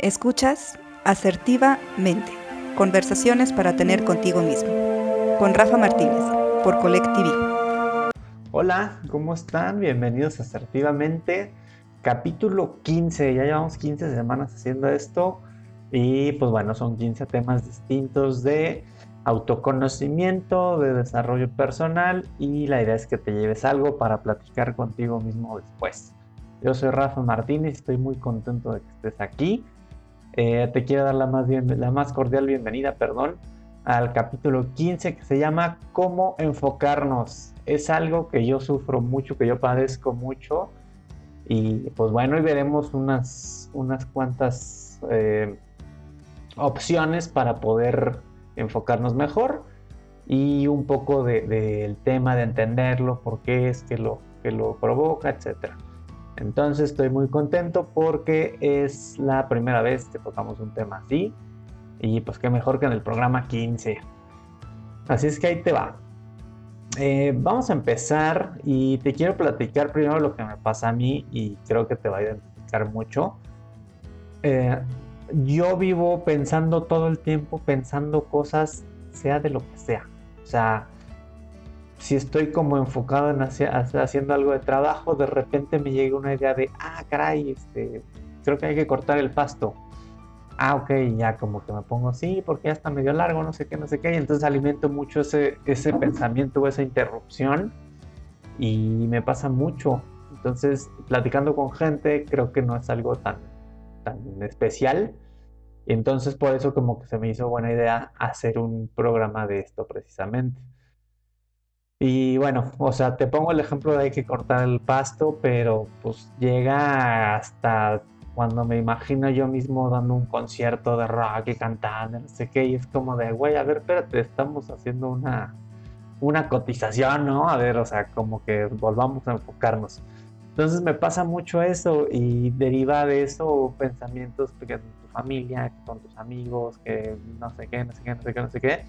Escuchas asertivamente. Conversaciones para tener contigo mismo. Con Rafa Martínez, por Colectivi. Hola, ¿cómo están? Bienvenidos a Asertivamente. Capítulo 15. Ya llevamos 15 semanas haciendo esto. Y pues bueno, son 15 temas distintos de autoconocimiento, de desarrollo personal y la idea es que te lleves algo para platicar contigo mismo después. Yo soy Rafa Martínez, estoy muy contento de que estés aquí. Eh, te quiero dar la más, la más cordial bienvenida, perdón, al capítulo 15 que se llama Cómo enfocarnos. Es algo que yo sufro mucho, que yo padezco mucho. Y pues bueno, hoy veremos unas, unas cuantas eh, opciones para poder enfocarnos mejor y un poco del tema de entenderlo, por qué es que lo, que lo provoca, etc. Entonces estoy muy contento porque es la primera vez que tocamos un tema así y pues qué mejor que en el programa 15. Así es que ahí te va. Eh, vamos a empezar y te quiero platicar primero lo que me pasa a mí y creo que te va a identificar mucho. Eh, yo vivo pensando todo el tiempo, pensando cosas, sea de lo que sea. O sea, si estoy como enfocado en haciendo algo de trabajo, de repente me llega una idea de, ah, caray, este, creo que hay que cortar el pasto. Ah, ok, ya como que me pongo así, porque ya está medio largo, no sé qué, no sé qué. Y entonces alimento mucho ese, ese pensamiento o esa interrupción y me pasa mucho. Entonces, platicando con gente, creo que no es algo tan tan especial. Entonces por eso como que se me hizo buena idea hacer un programa de esto precisamente. Y bueno, o sea, te pongo el ejemplo de hay que cortar el pasto, pero pues llega hasta cuando me imagino yo mismo dando un concierto de rock y cantando, no sé qué, y es como de, güey, a ver, espérate, estamos haciendo una, una cotización, ¿no? A ver, o sea, como que volvamos a enfocarnos. Entonces me pasa mucho eso y deriva de eso pensamientos que con tu familia, con tus amigos, que no sé qué, no sé qué, no sé qué, no sé qué.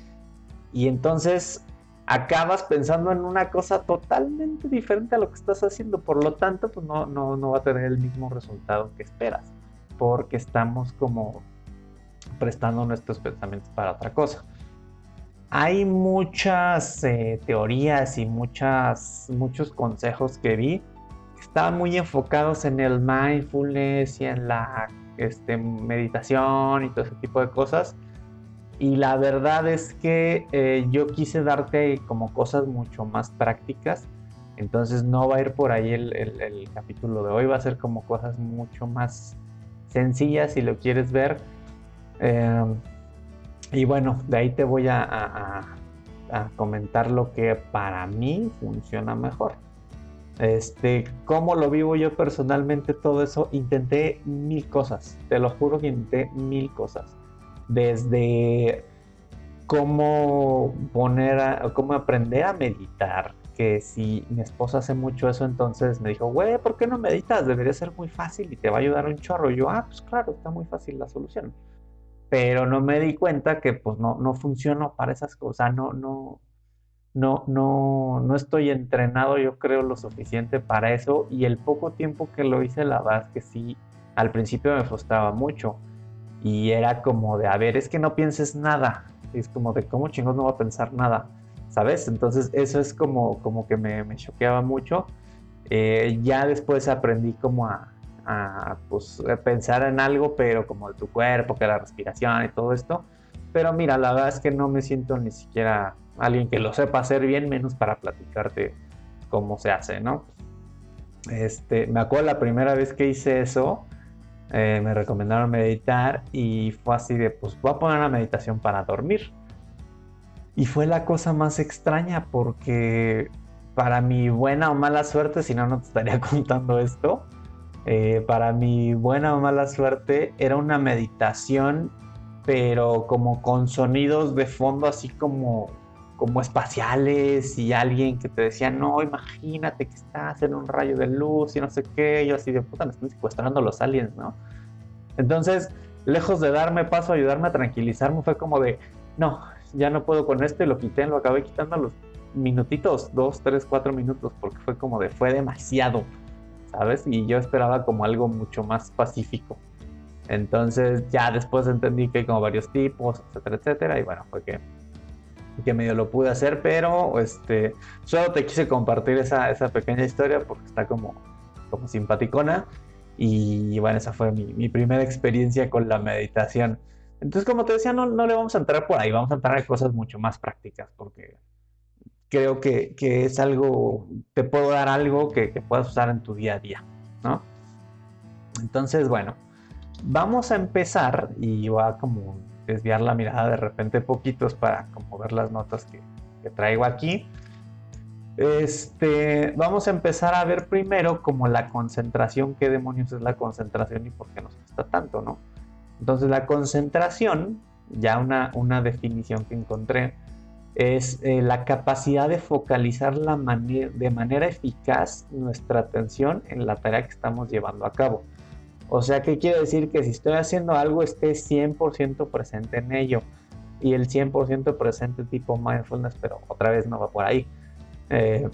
Y entonces acabas pensando en una cosa totalmente diferente a lo que estás haciendo. Por lo tanto, pues no, no, no va a tener el mismo resultado que esperas. Porque estamos como prestando nuestros pensamientos para otra cosa. Hay muchas eh, teorías y muchas, muchos consejos que vi estaban muy enfocados en el mindfulness y en la este, meditación y todo ese tipo de cosas. Y la verdad es que eh, yo quise darte como cosas mucho más prácticas. Entonces no va a ir por ahí el, capítulo de hoy, va a ser como cosas mucho más sencillas si lo quieres ver. Eh, y bueno, de ahí te voy a comentar lo que para mí funciona mejor. Este, cómo lo vivo yo personalmente, todo eso, intenté mil cosas, te lo juro que intenté mil cosas. Desde cómo poner, a, cómo aprender a meditar, que si mi esposa hace mucho eso, entonces me dijo, güey, ¿por qué no meditas? Debería ser muy fácil y te va a ayudar un chorro. Y yo, ah, pues claro, está muy fácil la solución. Pero no me di cuenta que pues no, no funcionó para esas cosas, no, no, no, no, no estoy entrenado, yo creo, lo suficiente para eso. Y el poco tiempo que lo hice, la verdad es que sí, al principio me frustraba mucho. Y era como de, a ver, es que no pienses nada. es como de, ¿cómo chingos no va a pensar nada? ¿Sabes? Entonces eso es como, como que me, me choqueaba mucho. Eh, ya después aprendí como a, a pues, pensar en algo, pero como de tu cuerpo, que la respiración y todo esto. Pero mira, la verdad es que no me siento ni siquiera alguien que lo sepa hacer bien, menos para platicarte cómo se hace, ¿no? Este, me acuerdo la primera vez que hice eso, eh, me recomendaron meditar y fue así de, pues voy a poner una meditación para dormir. Y fue la cosa más extraña porque para mi buena o mala suerte, si no, no te estaría contando esto, eh, para mi buena o mala suerte era una meditación, pero como con sonidos de fondo así como como espaciales y alguien que te decía, no, imagínate que estás en un rayo de luz y no sé qué, yo así de puta, me están secuestrando los aliens, ¿no? Entonces, lejos de darme paso, ayudarme a tranquilizarme, fue como de, no, ya no puedo con esto y lo quité, lo acabé quitando a los minutitos, dos, tres, cuatro minutos, porque fue como de, fue demasiado, ¿sabes? Y yo esperaba como algo mucho más pacífico. Entonces ya después entendí que hay como varios tipos, etcétera, etcétera, y bueno, fue que, que medio lo pude hacer, pero este, solo te quise compartir esa, esa pequeña historia porque está como, como simpaticona. Y bueno, esa fue mi, mi, primera experiencia con la meditación. Entonces, como te decía, no, no le vamos a entrar por ahí, vamos a entrar a cosas mucho más prácticas, porque creo que, que es algo, te puedo dar algo que, que puedas usar en tu día a día, ¿no? Entonces, bueno, vamos a empezar y voy a como desviar la mirada de repente poquitos para como ver las notas que, traigo aquí. Este, vamos a empezar a ver primero como la concentración, qué demonios es la concentración y por qué nos cuesta tanto, ¿no? Entonces la concentración, ya una, una definición que encontré, es eh, la capacidad de focalizar la de manera eficaz nuestra atención en la tarea que estamos llevando a cabo. O sea, ¿qué quiere decir? Que si estoy haciendo algo, esté 100% presente en ello. Y el 100% presente tipo mindfulness, pero otra vez no va por ahí. Eh,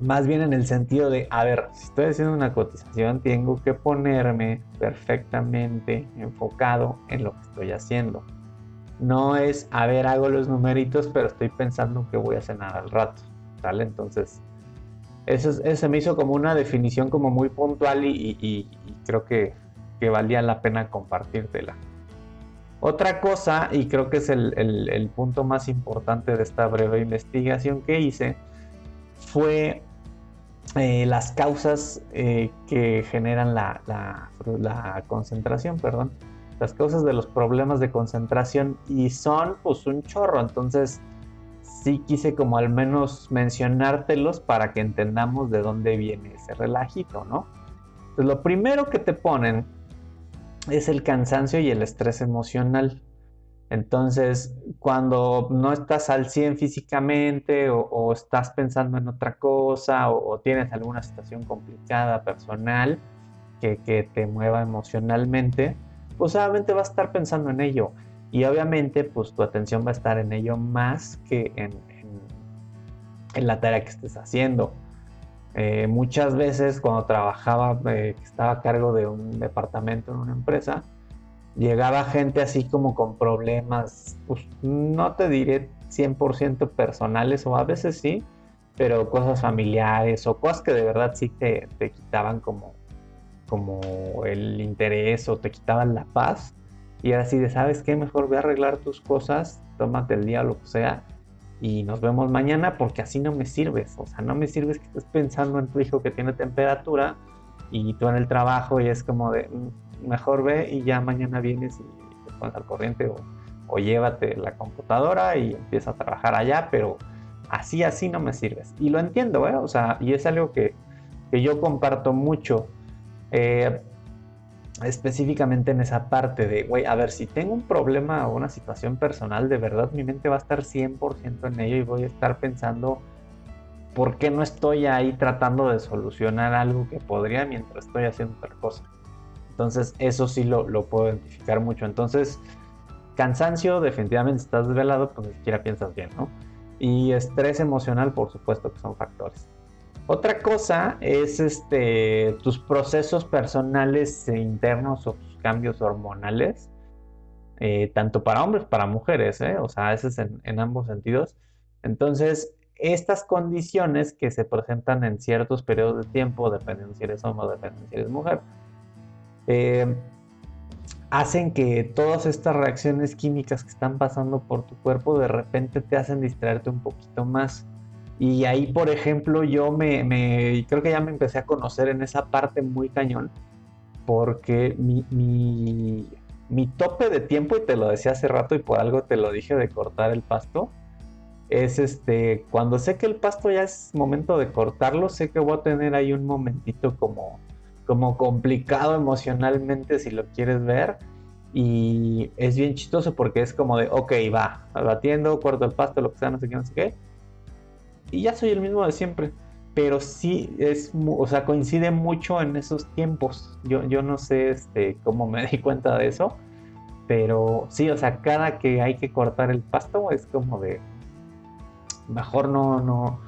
más bien en el sentido de, a ver, si estoy haciendo una cotización, tengo que ponerme perfectamente enfocado en lo que estoy haciendo. No es, a ver, hago los numeritos, pero estoy pensando que voy a cenar al rato, ¿sale? Entonces, eso, se me hizo como una definición como muy puntual y, creo que, valía la pena compartírtela. Otra cosa, y creo que es el, punto más importante de esta breve investigación que hice, fue eh, las causas eh, que generan la, la, concentración, perdón, las causas de los problemas de concentración y son pues un chorro, entonces sí quise como al menos mencionártelos para que entendamos de dónde viene ese relajito, ¿no? Pues lo primero que te ponen es el cansancio y el estrés emocional. Entonces, cuando no estás al 100 físicamente o, estás pensando en otra cosa o, tienes alguna situación complicada personal que, te mueva emocionalmente, pues obviamente vas a estar pensando en ello. Y obviamente, pues tu atención va a estar en ello más que en, en, la tarea que estés haciendo. Eh, muchas veces cuando trabajaba, eh, estaba a cargo de un departamento en una empresa, llegaba gente así como con problemas, pues no te diré 100% personales o a veces sí, pero cosas familiares o cosas que de verdad sí te, te quitaban como, como el interés o te quitaban la paz. Y era así de, ¿sabes qué? Mejor voy a arreglar tus cosas, tómate el día o lo que sea, y nos vemos mañana porque así no me sirves. O sea, no me sirves que estés pensando en tu hijo que tiene temperatura y tú en el trabajo y es como de, mm, mejor ve y ya mañana vienes y te pones al corriente o, o llévate la computadora y empieza a trabajar allá, pero así, así no me sirves. Y lo entiendo, ¿eh? O sea, y es algo que, que yo comparto mucho. Eh, específicamente en esa parte de, güey, a ver, si tengo un problema o una situación personal, de verdad mi mente va a estar 100% en ello y voy a estar pensando, ¿por qué no estoy ahí tratando de solucionar algo que podría mientras estoy haciendo otra cosa? Entonces, eso sí lo, lo puedo identificar mucho. Entonces, cansancio, definitivamente estás desvelado, pues ni siquiera piensas bien, ¿no? Y estrés emocional, por supuesto que son factores. Otra cosa es este, tus procesos personales e internos o tus cambios hormonales, eh, tanto para hombres para mujeres, ¿eh? o sea, eso es en, ambos sentidos. Entonces, estas condiciones que se presentan en ciertos periodos de tiempo, dependiendo si eres hombre o dependiendo si eres mujer, eh, hacen que todas estas reacciones químicas que están pasando por tu cuerpo de repente te hacen distraerte un poquito más. Y ahí, por ejemplo, yo me, me, creo que ya me empecé a conocer en esa parte muy cañón, porque mi, mi, mi, tope de tiempo, y te lo decía hace rato y por algo te lo dije de cortar el pasto, es este, cuando sé que el pasto ya es momento de cortarlo, sé que voy a tener ahí un momentito como, como complicado emocionalmente si lo quieres ver. Y es bien chistoso porque es como de, ok, va, batiendo, corto el pasto, lo que sea, no sé qué, no sé qué y ya soy el mismo de siempre. Pero sí es, o sea, coincide mucho en esos tiempos. Yo, yo no sé este, cómo me di cuenta de eso. Pero sí, o sea, cada que hay que cortar el pasto es como de. Mejor no, no.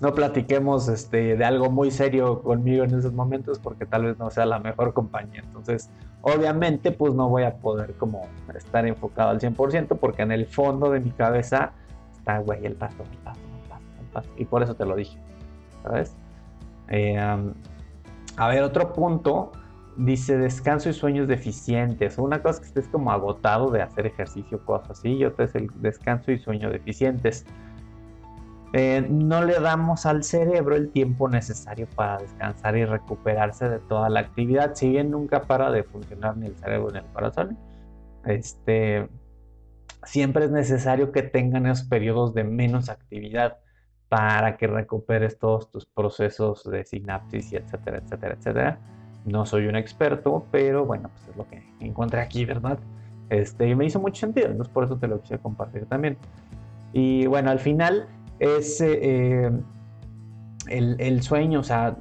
no platiquemos este, de algo muy serio conmigo en esos momentos porque tal vez no sea la mejor compañía. Entonces, obviamente, pues no voy a poder como estar enfocado al 100% porque en el fondo de mi cabeza está, güey, el paso, el paso, Y por eso te lo dije, ¿sabes? Eh, a ver, otro punto. Dice descanso y sueños deficientes. Una cosa es que estés como agotado de hacer ejercicio, cosas así, y otra es el descanso y sueño deficientes. Eh, no le damos al cerebro el tiempo necesario para descansar y recuperarse de toda la actividad, si bien nunca para de funcionar ni el cerebro ni el corazón. Este, siempre es necesario que tengan esos periodos de menos actividad para que recuperes todos tus procesos de sinapsis y etcétera, etcétera, etcétera. No soy un experto, pero bueno, pues es lo que encontré aquí, ¿verdad? Este, y me hizo mucho sentido, entonces por eso te lo quise compartir también. Y bueno, al final es eh, el, sueño, o sea,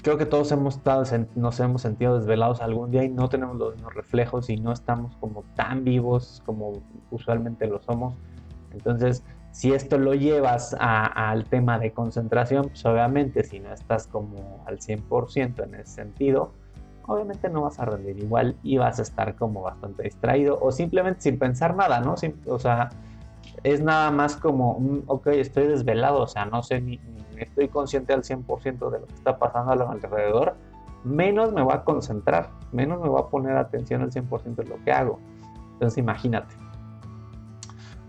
creo que todos hemos estado, nos hemos sentido desvelados algún día y no tenemos los mismos reflejos y no estamos como tan vivos como usualmente lo somos. Entonces, si esto lo llevas al tema de concentración, pues obviamente si no estás como al 100% en ese sentido, obviamente no vas a rendir igual y vas a estar como bastante distraído o simplemente sin pensar nada, ¿no? o sea, es nada más como, ok, estoy desvelado, o sea, no sé ni, estoy consciente al 100% de lo que está pasando a lo alrededor, menos me voy a concentrar, menos me voy a poner atención al 100% de lo que hago. Entonces, imagínate.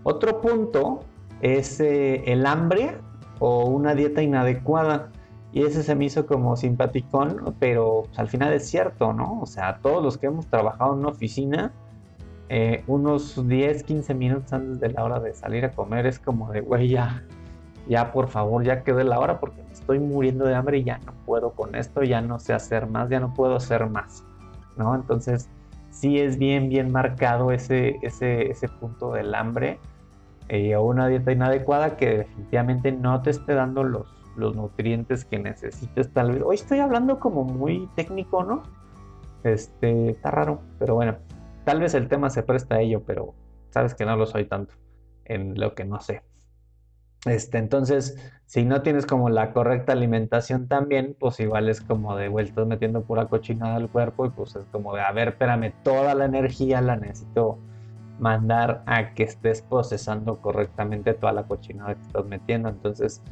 Otro punto es eh, el hambre o una dieta inadecuada. Y ese se me hizo como simpaticón, pero pues, al final es cierto, ¿no? O sea, todos los que hemos trabajado en una oficina, eh, unos 10, 15 minutos antes de la hora de salir a comer es como de, güey, ya, ya por favor, ya quedé la hora porque me estoy muriendo de hambre y ya no puedo con esto, ya no sé hacer más, ya no puedo hacer más, ¿no? Entonces, sí es bien, bien marcado ese, ese, ese punto del hambre eh, una dieta inadecuada que definitivamente no te esté dando los, los nutrientes que necesites tal vez. Hoy estoy hablando como muy técnico, ¿no? Este, está raro, pero bueno, Tal vez el tema se presta a ello, pero sabes que no lo soy tanto en lo que no sé. Este, entonces, si no tienes como la correcta alimentación también, pues igual es como de vueltas metiendo pura cochinada al cuerpo y pues es como de, a ver, espérame, toda la energía la necesito mandar a que estés procesando correctamente toda la cochinada que estás metiendo. Entonces,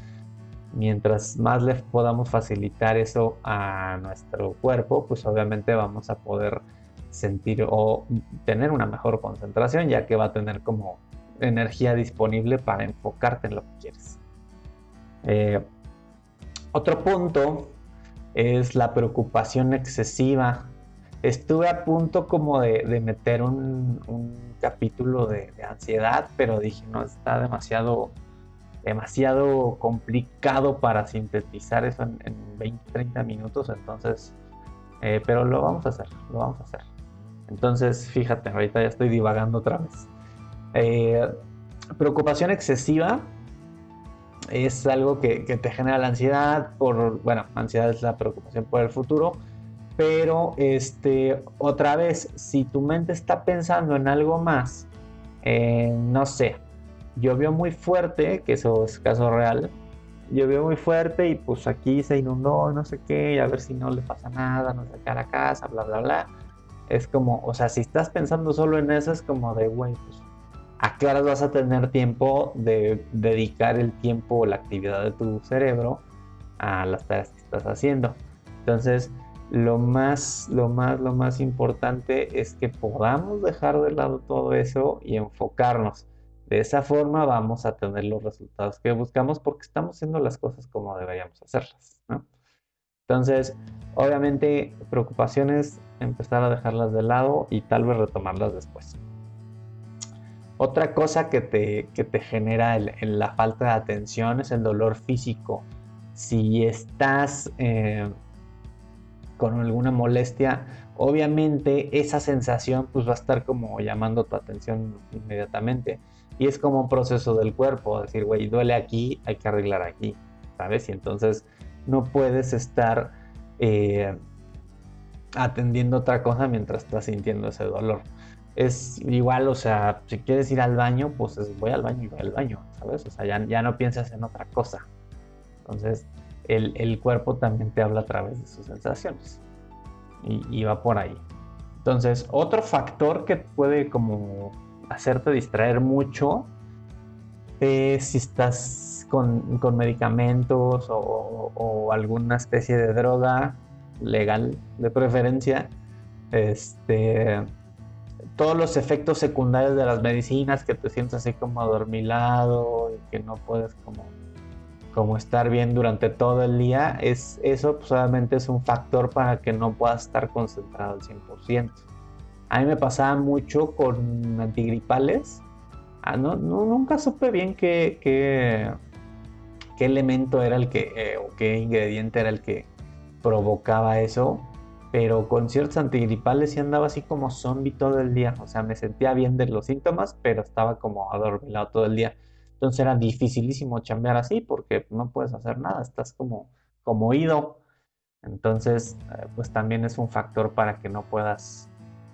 mientras más le podamos facilitar eso a nuestro cuerpo, pues obviamente vamos a poder sentir o tener una mejor concentración, ya que va a tener como energía disponible para enfocarte en lo que quieres. Eh, otro punto es la preocupación excesiva. Estuve a punto como de, meter un, capítulo de, ansiedad, pero dije, no, está demasiado, demasiado complicado para sintetizar eso en, 20, 30 minutos, entonces, eh, pero lo vamos a hacer, lo vamos a hacer. Entonces, fíjate, ahorita ya estoy divagando otra vez. Eh, preocupación excesiva es algo que, te genera la ansiedad por, bueno, ansiedad es la preocupación por el futuro, pero este, otra vez, si tu mente está pensando en algo más, eh, no sé, llovió muy fuerte, que eso es caso real, llovió muy fuerte y pues aquí se inundó, no sé qué, y a ver si no le pasa nada, no sé qué a la casa, bla, bla, bla es como, o sea, si estás pensando solo en eso, es como de, güey, pues, ¿a qué horas vas a tener tiempo de dedicar el tiempo o la actividad de tu cerebro a las tareas que estás haciendo? Entonces, lo más, lo más, lo más importante es que podamos dejar de lado todo eso y enfocarnos. De esa forma vamos a tener los resultados que buscamos porque estamos haciendo las cosas como deberíamos hacerlas. Entonces, obviamente, preocupaciones, empezar a dejarlas de lado y tal vez retomarlas después. Otra cosa que te, te genera la falta de atención es el dolor físico. Si estás eh, con alguna molestia, obviamente esa sensación pues va a estar como llamando tu atención inmediatamente. Y es como un proceso del cuerpo, decir, güey, duele aquí, hay que arreglar aquí, ¿sabes? Y entonces no puedes estar eh, atendiendo otra cosa mientras estás sintiendo ese dolor. Es igual, o sea, si quieres ir al baño, pues voy al baño y voy al baño, ¿sabes? O sea, ya, no piensas en otra cosa. Entonces, el, cuerpo también te habla a través de sus sensaciones. Y, va por ahí. Entonces, otro factor que puede como hacerte distraer mucho es si estás con, medicamentos o, alguna especie de droga legal de preferencia. Este, todos los efectos secundarios de las medicinas, que te sientes así como adormilado y que no puedes como como estar bien durante todo el día, es, eso solamente es un factor para que no puedas estar concentrado al 100%. A mí me pasaba mucho con antigripales. Ah, no, nunca supe bien qué, qué, qué elemento era el que, eh, o qué ingrediente era el que provocaba eso, pero con ciertos antigripales sí andaba así como zombie todo el día. O sea, me sentía bien de los síntomas, pero estaba como adormilado todo el día. Entonces era dificilísimo chambear así porque no puedes hacer nada, estás como, como oído. Entonces, eh, pues también es un factor para que no puedas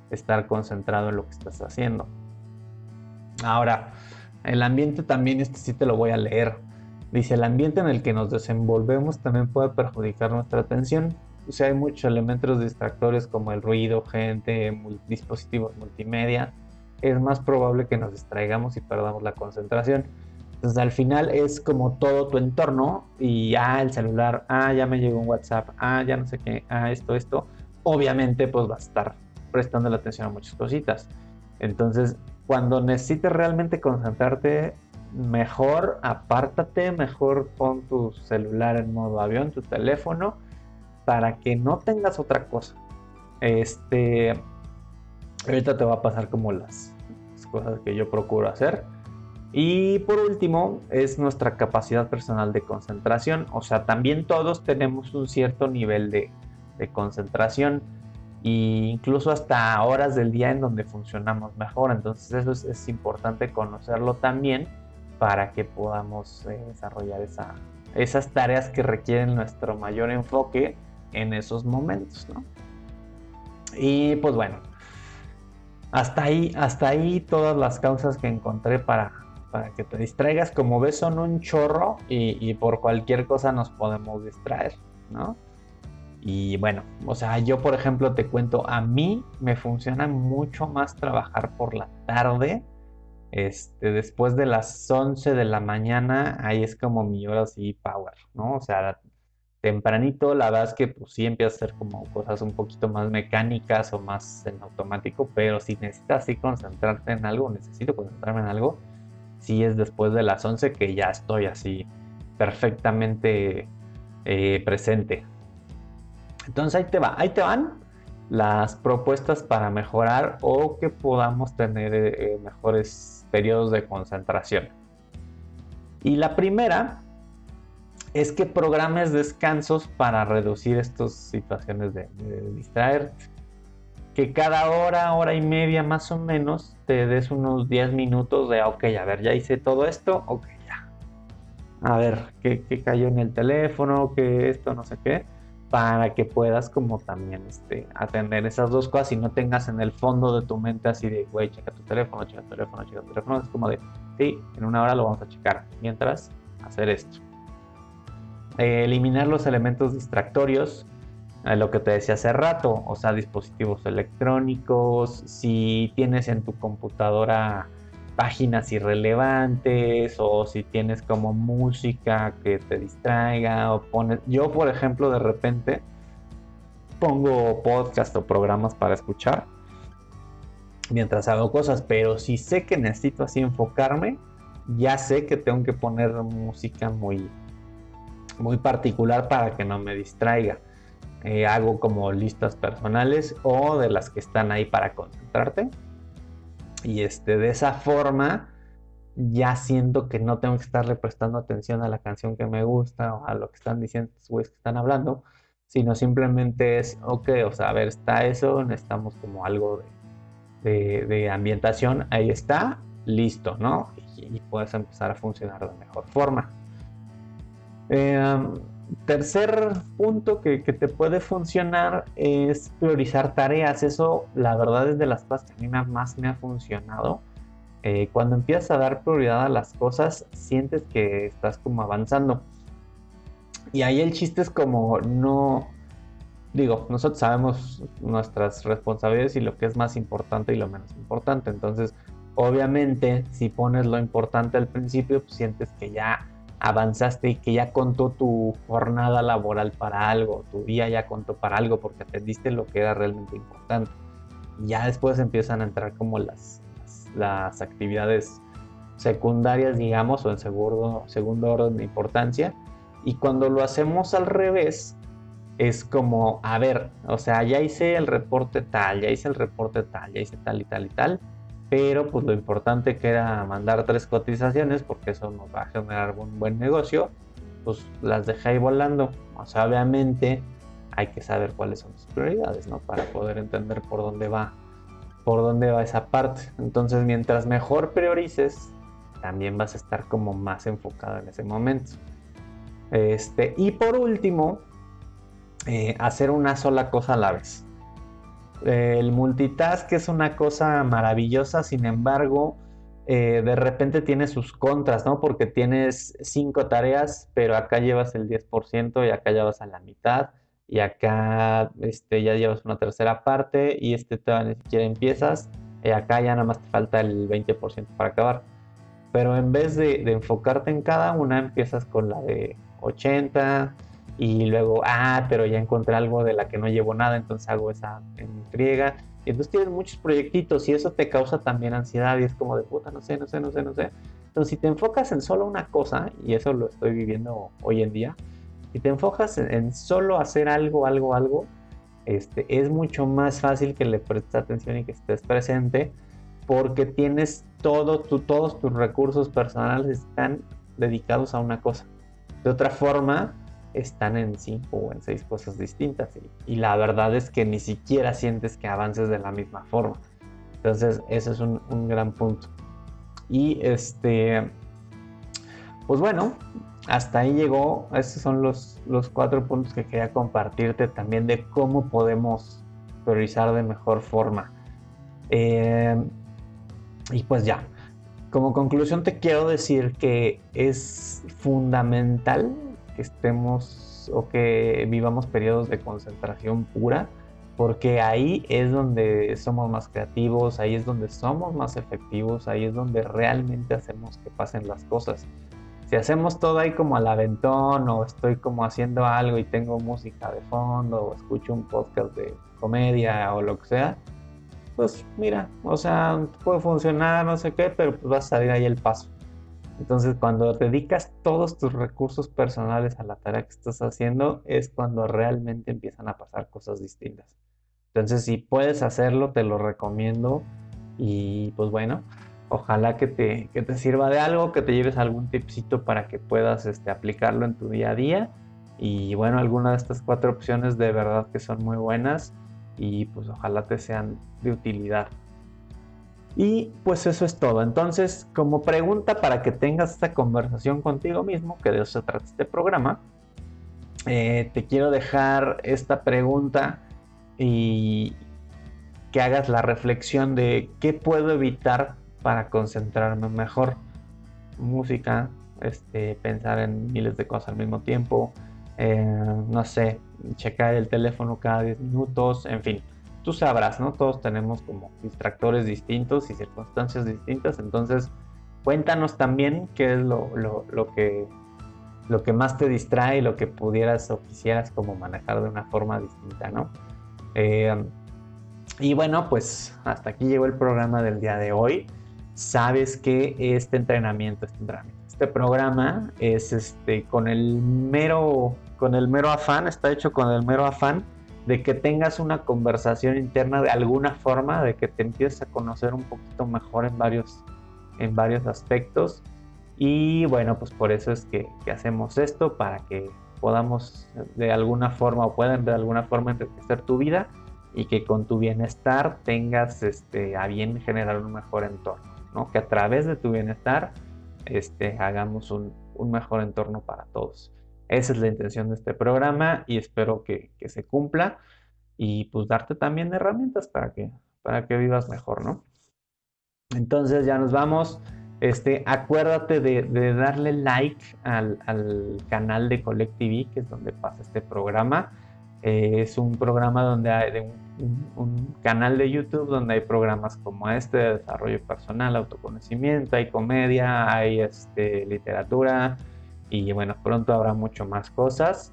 estar concentrado en lo que estás haciendo. Ahora, el ambiente también, este sí te lo voy a leer. Dice, el ambiente en el que nos desenvolvemos también puede perjudicar nuestra atención. O sea, hay muchos elementos distractores como el ruido, gente, dispositivos multimedia. Es más probable que nos distraigamos y perdamos la concentración. Entonces al final es como todo tu entorno y ah, el celular, ah, ya me llegó un WhatsApp, ah, ya no sé qué, ah, esto, esto. Obviamente pues va a estar prestando la atención a muchas cositas. Entonces cuando necesites realmente concentrarte, mejor apártate, mejor pon tu celular en modo avión, tu teléfono, para que no tengas otra cosa. Este, ahorita te va a pasar como las cosas que yo procuro hacer y por último es nuestra capacidad personal de concentración. O sea, también todos tenemos un cierto nivel de, concentración e incluso hasta horas del día en donde funcionamos mejor. Entonces eso es, importante conocerlo también para que podamos eh, desarrollar esas tareas que requieren nuestro mayor enfoque en esos momentos. Y pues bueno, hasta ahí, hasta ahí todas las causas que encontré para, para que te distraigas. Como ves, son un chorro y, por cualquier cosa nos podemos distraer, ¿no? Y bueno, o sea, yo por ejemplo te cuento, a mí me funciona mucho más trabajar por la tarde. Este, después de las 11 de la mañana, ahí es como mi hora así power, ¿no? O sea, tempranito, la verdad es que pues sí empieza a hacer como cosas un poquito más mecánicas o más en automático, pero si necesitas así concentrarte en algo, necesito concentrarme en algo, si es después de las 11 que ya estoy así perfectamente eh, presente. Entonces ahí te va, ahí te van las propuestas para mejorar o que podamos tener eh, mejores periodos de concentración. Y la primera es que programes descansos para reducir estas situaciones de, de distraerte que cada hora, hora y media más o menos, te des unos 10 minutos de, ok, a ver, ya hice todo esto, ok, ya. A ver, ¿qué, cayó en el teléfono? ¿Qué esto? No sé qué. Para que puedas como también este, atender esas dos cosas y no tengas en el fondo de tu mente así de, güey, checa tu teléfono, checa tu teléfono, checa tu teléfono. Es como de, sí, en una hora lo vamos a checar. Mientras, hacer esto. Eh, eliminar los elementos distractorios lo que te decía hace rato, o sea, dispositivos electrónicos, si tienes en tu computadora páginas irrelevantes o si tienes como música que te distraiga o pones yo por ejemplo de repente pongo podcast o programas para escuchar mientras hago cosas pero si sé que necesito así enfocarme ya sé que tengo que poner música muy muy particular para que no me distraiga eh, hago como listas personales o de las que están ahí para concentrarte. Y este, de esa forma ya siento que no tengo que estarle prestando atención a la canción que me gusta o a lo que están diciendo estos güeyes que están hablando, sino simplemente es, ok, o sea, a ver, está eso, necesitamos como algo de, ambientación, ahí está, listo, ¿no? Y, puedes empezar a funcionar de mejor forma. Eh, tercer punto que, te puede funcionar es priorizar tareas. Eso, la verdad, es de las cosas que a mí más me ha funcionado. Eh, cuando empiezas a dar prioridad a las cosas, sientes que estás como avanzando. Y ahí el chiste es como no, digo, nosotros sabemos nuestras responsabilidades y lo que es más importante y lo menos importante. Entonces, obviamente, si pones lo importante al principio, pues sientes que ya avanzaste y que ya contó tu jornada laboral para algo, tu día ya contó para algo porque atendiste lo que era realmente importante. Ya después empiezan a entrar como las, las, actividades secundarias, digamos, o en segundo, segundo orden de importancia. Y cuando lo hacemos al revés, es como, a ver, o sea, ya hice el reporte tal, ya hice el reporte tal, ya hice tal y tal y tal, pero pues lo importante que era mandar tres cotizaciones, porque eso nos va a generar un buen negocio, pues las dejé ahí volando. O sea, obviamente hay que saber cuáles son tus prioridades, ¿no? Para poder entender por dónde va, por dónde va esa parte. Entonces, mientras mejor priorices, también vas a estar como más enfocado en ese momento. Este, y por último, eh, hacer una sola cosa a la vez. El multitask es una cosa maravillosa, sin embargo, eh, de repente tiene sus contras, ¿no? Porque tienes cinco tareas, pero acá llevas el 10% y acá ya vas a la mitad y acá este, ya llevas una tercera parte y este todavía ni siquiera empiezas y acá ya nada más te falta el 20% para acabar. Pero en vez de, de enfocarte en cada una, empiezas con la de 80, y luego, ah, pero ya encontré algo de la que no llevo nada, entonces hago esa en friega. Y entonces tienes muchos proyectitos y eso te causa también ansiedad y es como de puta, no sé, no sé, no sé, no sé. Entonces, si te enfocas en solo una cosa, y eso lo estoy viviendo hoy en día, si te enfocas en, solo hacer algo, algo, algo, este, es mucho más fácil que le prestes atención y que estés presente porque tienes todo, tu, todos tus recursos personales están dedicados a una cosa. De otra forma, están en cinco o en seis cosas distintas y, la verdad es que ni siquiera sientes que avances de la misma forma. Entonces, ese es un, gran punto. Y este, pues bueno, hasta ahí llegó. Estos son los, los cuatro puntos que quería compartirte también de cómo podemos priorizar de mejor forma. Eh, y pues ya, como conclusión te quiero decir que es fundamental que estemos o que vivamos periodos de concentración pura, porque ahí es donde somos más creativos, ahí es donde somos más efectivos, ahí es donde realmente hacemos que pasen las cosas. Si hacemos todo ahí como al aventón o estoy como haciendo algo y tengo música de fondo o escucho un podcast de comedia o lo que sea, pues mira, o sea, puede funcionar, no sé qué, pero pues va a salir ahí el paso. Entonces, cuando dedicas todos tus recursos personales a la tarea que estás haciendo, es cuando realmente empiezan a pasar cosas distintas. Entonces, si puedes hacerlo, te lo recomiendo. Y pues bueno, ojalá que te, te sirva de algo, que te lleves algún tipcito para que puedas este, aplicarlo en tu día a día. Y bueno, alguna de estas cuatro opciones de verdad que son muy buenas y pues ojalá te sean de utilidad. Y pues eso es todo. Entonces, como pregunta para que tengas esta conversación contigo mismo, que de eso se trata este programa, eh, te quiero dejar esta pregunta y que hagas la reflexión de qué puedo evitar para concentrarme mejor. Música, este, pensar en miles de cosas al mismo tiempo, eh, no sé, checar el teléfono cada 10 minutos, en fin tú sabrás, ¿no? Todos tenemos como distractores distintos y circunstancias distintas, entonces cuéntanos también qué es lo, que, lo que más te distrae y lo que pudieras o quisieras como manejar de una forma distinta, ¿no? Eh, y bueno, pues hasta aquí llegó el programa del día de hoy. Sabes que este entrenamiento, este entrenamiento, este programa es este con el mero, con el mero afán, está hecho con el mero afán de que tengas una conversación interna de alguna forma, de que te empieces a conocer un poquito mejor en varios, en varios aspectos. Y bueno, pues por eso es que, hacemos esto, para que podamos de alguna forma o puedan de alguna forma enriquecer tu vida y que con tu bienestar tengas este, a bien generar un mejor entorno, ¿no? Que a través de tu bienestar este, hagamos un, un mejor entorno para todos. Esa es la intención de este programa y espero que, se cumpla y pues darte también herramientas para que, para que vivas mejor, ¿no? Entonces ya nos vamos. Este, acuérdate de, darle like al, canal de Collect TV, que es donde pasa este programa. Eh, es un programa donde hay un, canal de YouTube donde hay programas como este de desarrollo personal, autoconocimiento, hay comedia, hay este, literatura y bueno, pronto habrá mucho más cosas.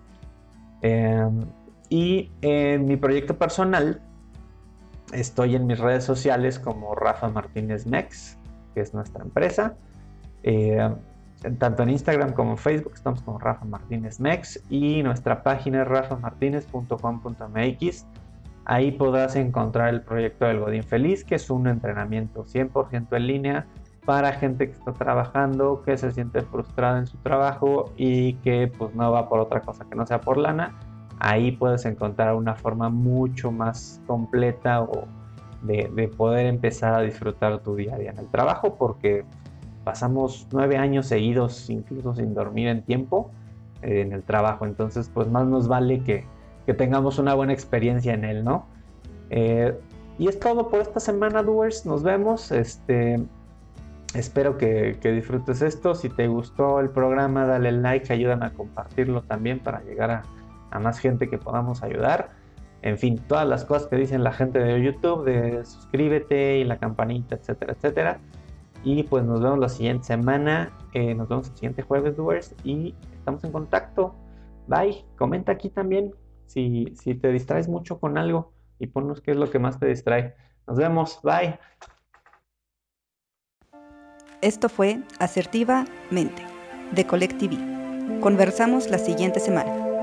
Em, y en mi proyecto personal estoy en mis redes sociales como Rafa Martínez Mex que es nuestra empresa. Eh, tanto en Instagram como en Facebook estamos como Rafa Martínez Mex y nuestra página es rafamartinez.com.mx. Ahí podrás encontrar el proyecto del Godín Feliz, que es un entrenamiento 100% en línea para gente que está trabajando, que se siente frustrada en su trabajo y que pues no va por otra cosa que no sea por lana. Ahí puedes encontrar una forma mucho más completa o de, poder empezar a disfrutar tu día a día en el trabajo, porque pasamos nueve años seguidos, incluso sin dormir en tiempo, eh, en el trabajo. Entonces, pues más nos vale que, tengamos una buena experiencia en él, ¿no? Eh, y es todo por esta semana, Doers. Nos vemos. Este, espero que, disfrutes esto. Si te gustó el programa, dale like, ayúdame a compartirlo también para llegar a, más gente que podamos ayudar en fin, todas las cosas que dicen la gente de YouTube, de suscríbete y la campanita, etcétera, etcétera. Y pues nos vemos la siguiente semana, eh, nos vemos el siguiente jueves, doers, y estamos en contacto. Bye, comenta aquí también si, si te distraes mucho con algo y ponnos qué es lo que más te distrae. Nos vemos, bye. Esto fue Asertivamente de Collective. Conversamos la siguiente semana.